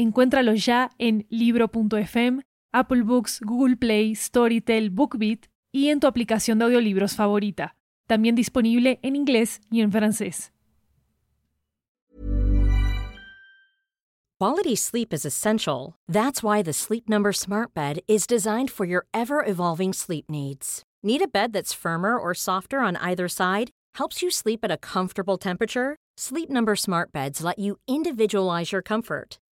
Encuéntralo ya en libro.fm, Apple Books, Google Play, Storytel, BookBeat y en tu aplicación de audiolibros favorita. También disponible en inglés y en francés. Quality sleep is essential. That's why the Sleep Number Smart Bed is designed for your ever evolving sleep needs. Need a bed that's firmer or softer on either side? Helps you sleep at a comfortable temperature? Sleep Number Smart Beds let you individualize your comfort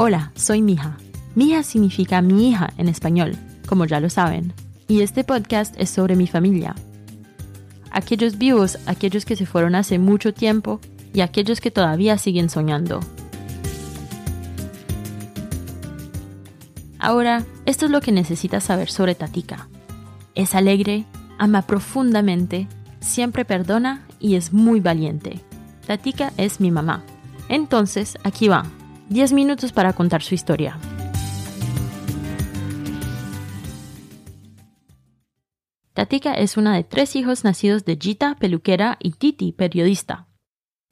Hola, soy Mija. Mija significa mi hija en español, como ya lo saben. Y este podcast es sobre mi familia. Aquellos vivos, aquellos que se fueron hace mucho tiempo y aquellos que todavía siguen soñando. Ahora, esto es lo que necesitas saber sobre Tatika. Es alegre, ama profundamente, siempre perdona y es muy valiente. Tatika es mi mamá. Entonces, aquí va. 10 minutos para contar su historia. Tatika es una de tres hijos nacidos de Gita, peluquera, y Titi, periodista.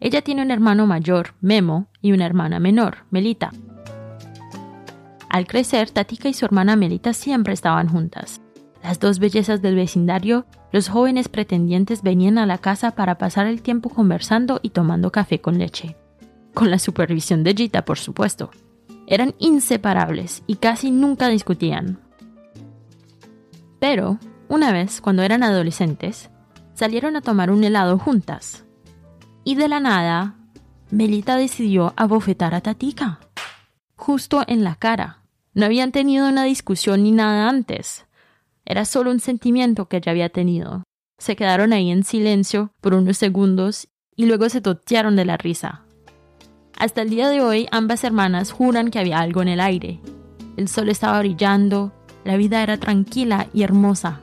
Ella tiene un hermano mayor, Memo, y una hermana menor, Melita. Al crecer, Tatika y su hermana Melita siempre estaban juntas. Las dos bellezas del vecindario, los jóvenes pretendientes venían a la casa para pasar el tiempo conversando y tomando café con leche con la supervisión de Gita, por supuesto. Eran inseparables y casi nunca discutían. Pero, una vez, cuando eran adolescentes, salieron a tomar un helado juntas. Y de la nada, Melita decidió abofetar a Tatika. Justo en la cara. No habían tenido una discusión ni nada antes. Era solo un sentimiento que ella había tenido. Se quedaron ahí en silencio por unos segundos y luego se totearon de la risa. Hasta el día de hoy ambas hermanas juran que había algo en el aire. El sol estaba brillando, la vida era tranquila y hermosa.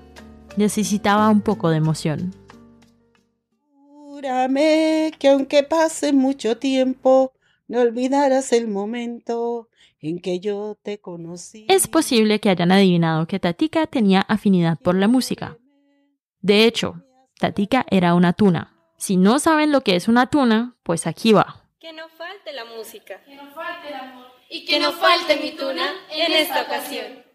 Necesitaba un poco de emoción. Júrame que aunque pase mucho tiempo, no olvidarás el momento en que yo te conocí. Es posible que hayan adivinado que Tatika tenía afinidad por la música. De hecho, Tatika era una tuna. Si no saben lo que es una tuna, pues aquí va. Que no falte la música. Que no falte el amor. Y que no falte mi tuna en esta ocasión.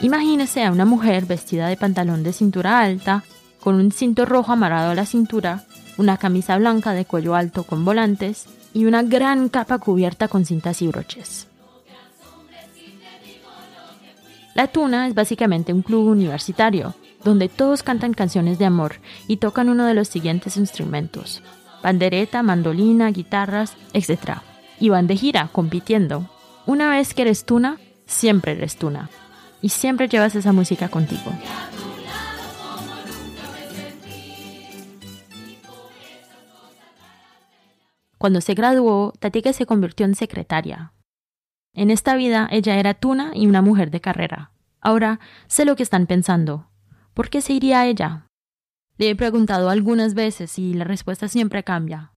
Imagínese a una mujer vestida de pantalón de cintura alta, con un cinto rojo amarrado a la cintura, una camisa blanca de cuello alto con volantes y una gran capa cubierta con cintas y broches. La Tuna es básicamente un club universitario, donde todos cantan canciones de amor y tocan uno de los siguientes instrumentos, pandereta, mandolina, guitarras, etc. Y van de gira, compitiendo. Una vez que eres tuna, siempre eres tuna. Y siempre llevas esa música contigo. Cuando se graduó, Tatika se convirtió en secretaria. En esta vida ella era tuna y una mujer de carrera. Ahora sé lo que están pensando. ¿Por qué se iría ella? Le he preguntado algunas veces y la respuesta siempre cambia.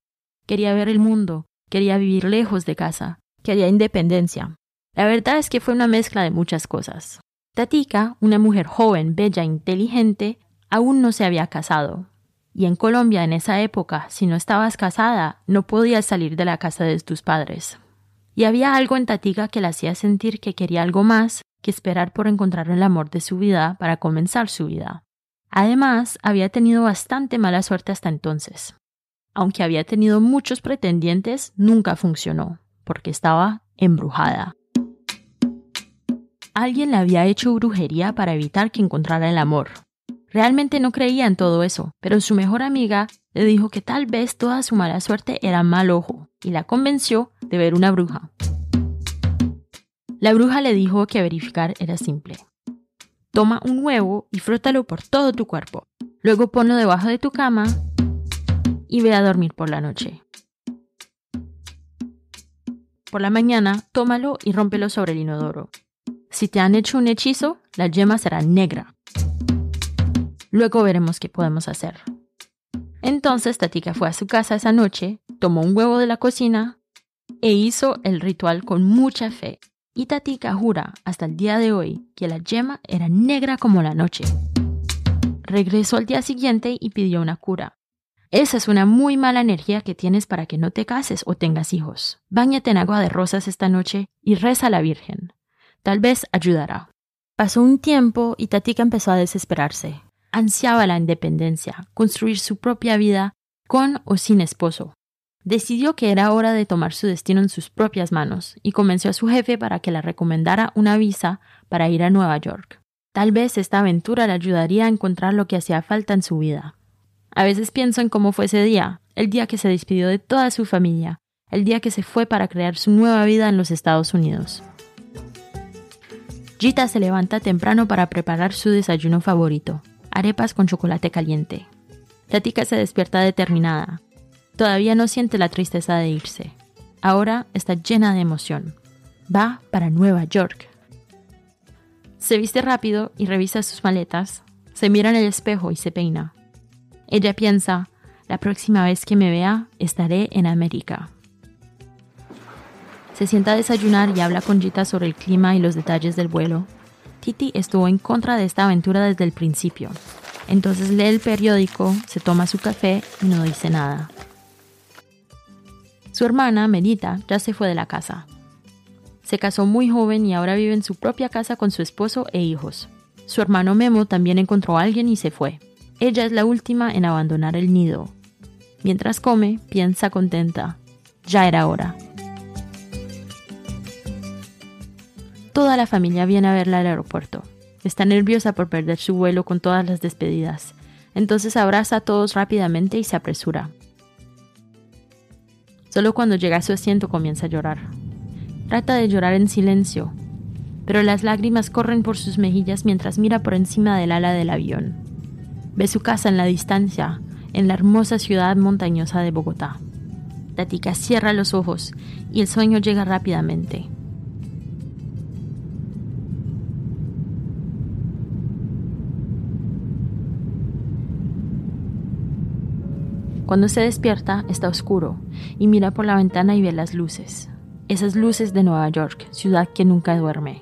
Quería ver el mundo, quería vivir lejos de casa, quería independencia. La verdad es que fue una mezcla de muchas cosas. Tatika, una mujer joven, bella, inteligente, aún no se había casado. Y en Colombia en esa época, si no estabas casada, no podías salir de la casa de tus padres. Y había algo en Tatika que la hacía sentir que quería algo más que esperar por encontrar el amor de su vida para comenzar su vida. Además, había tenido bastante mala suerte hasta entonces. Aunque había tenido muchos pretendientes, nunca funcionó, porque estaba embrujada. Alguien le había hecho brujería para evitar que encontrara el amor. Realmente no creía en todo eso, pero su mejor amiga le dijo que tal vez toda su mala suerte era mal ojo y la convenció de ver una bruja. La bruja le dijo que verificar era simple. Toma un huevo y frótalo por todo tu cuerpo. Luego ponlo debajo de tu cama y ve a dormir por la noche. Por la mañana, tómalo y rómpelo sobre el inodoro. Si te han hecho un hechizo, la yema será negra. Luego veremos qué podemos hacer. Entonces Tatika fue a su casa esa noche, tomó un huevo de la cocina e hizo el ritual con mucha fe. Y Tatika jura hasta el día de hoy que la yema era negra como la noche. Regresó al día siguiente y pidió una cura. Esa es una muy mala energía que tienes para que no te cases o tengas hijos. Báñate en agua de rosas esta noche y reza a la Virgen. Tal vez ayudará. Pasó un tiempo y Tatika empezó a desesperarse. Ansiaba la independencia, construir su propia vida con o sin esposo. Decidió que era hora de tomar su destino en sus propias manos y convenció a su jefe para que le recomendara una visa para ir a Nueva York. Tal vez esta aventura le ayudaría a encontrar lo que hacía falta en su vida. A veces pienso en cómo fue ese día, el día que se despidió de toda su familia, el día que se fue para crear su nueva vida en los Estados Unidos. Gita se levanta temprano para preparar su desayuno favorito, arepas con chocolate caliente. Tatika se despierta determinada. Todavía no siente la tristeza de irse. Ahora está llena de emoción. Va para Nueva York. Se viste rápido y revisa sus maletas. Se mira en el espejo y se peina. Ella piensa, la próxima vez que me vea estaré en América. Se sienta a desayunar y habla con Gita sobre el clima y los detalles del vuelo. Titi estuvo en contra de esta aventura desde el principio. Entonces lee el periódico, se toma su café y no dice nada. Su hermana, Medita, ya se fue de la casa. Se casó muy joven y ahora vive en su propia casa con su esposo e hijos. Su hermano Memo también encontró a alguien y se fue. Ella es la última en abandonar el nido. Mientras come, piensa contenta. Ya era hora. Toda la familia viene a verla al aeropuerto. Está nerviosa por perder su vuelo con todas las despedidas. Entonces abraza a todos rápidamente y se apresura. Solo cuando llega a su asiento comienza a llorar. Trata de llorar en silencio, pero las lágrimas corren por sus mejillas mientras mira por encima del ala del avión. Ve su casa en la distancia, en la hermosa ciudad montañosa de Bogotá. Tatica cierra los ojos y el sueño llega rápidamente. Cuando se despierta está oscuro y mira por la ventana y ve las luces. Esas luces de Nueva York, ciudad que nunca duerme.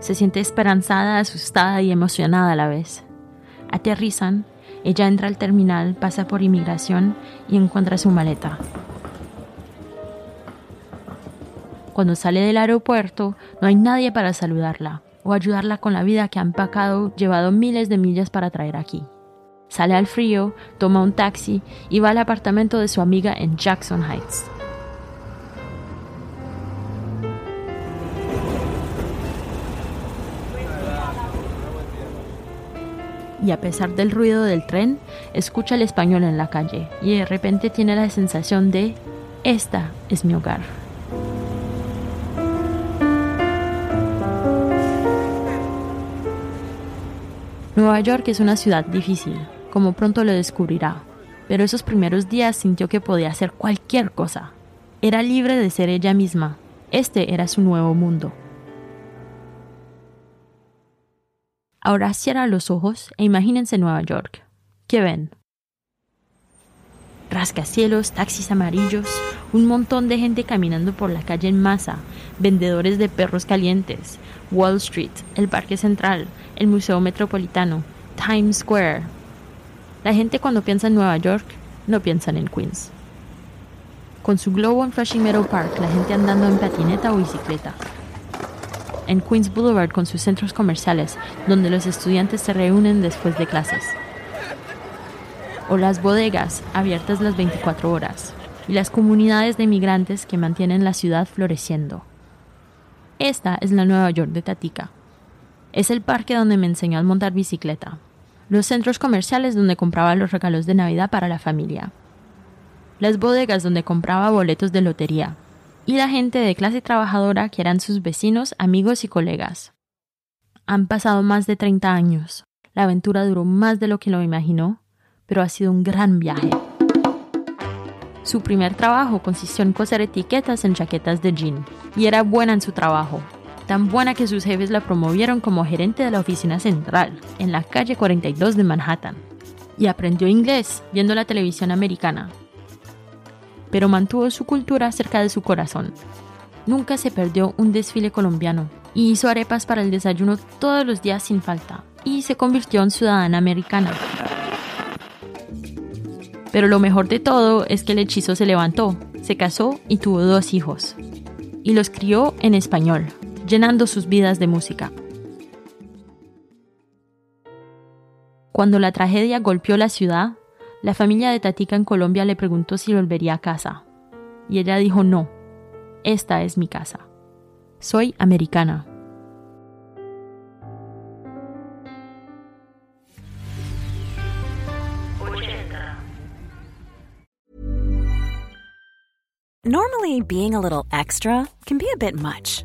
Se siente esperanzada, asustada y emocionada a la vez. Aterrizan, ella entra al terminal, pasa por inmigración y encuentra su maleta. Cuando sale del aeropuerto, no hay nadie para saludarla o ayudarla con la vida que han empacado, llevado miles de millas para traer aquí. Sale al frío, toma un taxi y va al apartamento de su amiga en Jackson Heights. Y a pesar del ruido del tren, escucha el español en la calle y de repente tiene la sensación de, esta es mi hogar. Nueva York es una ciudad difícil, como pronto lo descubrirá, pero esos primeros días sintió que podía hacer cualquier cosa. Era libre de ser ella misma. Este era su nuevo mundo. Ahora cierra los ojos e imagínense Nueva York. ¿Qué ven? Rascacielos, taxis amarillos, un montón de gente caminando por la calle en masa, vendedores de perros calientes, Wall Street, el Parque Central, el Museo Metropolitano, Times Square, la gente cuando piensa en Nueva York no piensa en Queens. Con su globo en Flushing Meadow Park, la gente andando en patineta o bicicleta. En Queens Boulevard con sus centros comerciales, donde los estudiantes se reúnen después de clases. o las bodegas abiertas las 24 horas y las comunidades de migrantes que mantienen la ciudad floreciendo. Esta es la Nueva York de Tatica. Es el parque donde me enseñó a montar bicicleta, los centros comerciales donde compraba los regalos de Navidad para la familia, las bodegas donde compraba boletos de lotería, y la gente de clase trabajadora que eran sus vecinos, amigos y colegas. Han pasado más de 30 años. La aventura duró más de lo que lo imaginó, pero ha sido un gran viaje. Su primer trabajo consistió en coser etiquetas en chaquetas de jean, y era buena en su trabajo, tan buena que sus jefes la promovieron como gerente de la oficina central, en la calle 42 de Manhattan. Y aprendió inglés viendo la televisión americana, pero mantuvo su cultura cerca de su corazón. Nunca se perdió un desfile colombiano y hizo arepas para el desayuno todos los días sin falta y se convirtió en ciudadana americana. Pero lo mejor de todo es que el hechizo se levantó, se casó y tuvo dos hijos. Y los crió en español, llenando sus vidas de música. Cuando la tragedia golpeó la ciudad, la familia de Tatica en Colombia le preguntó si volvería a casa. Y ella dijo no, esta es mi casa. Soy americana. Normally, being a little extra can be a bit much,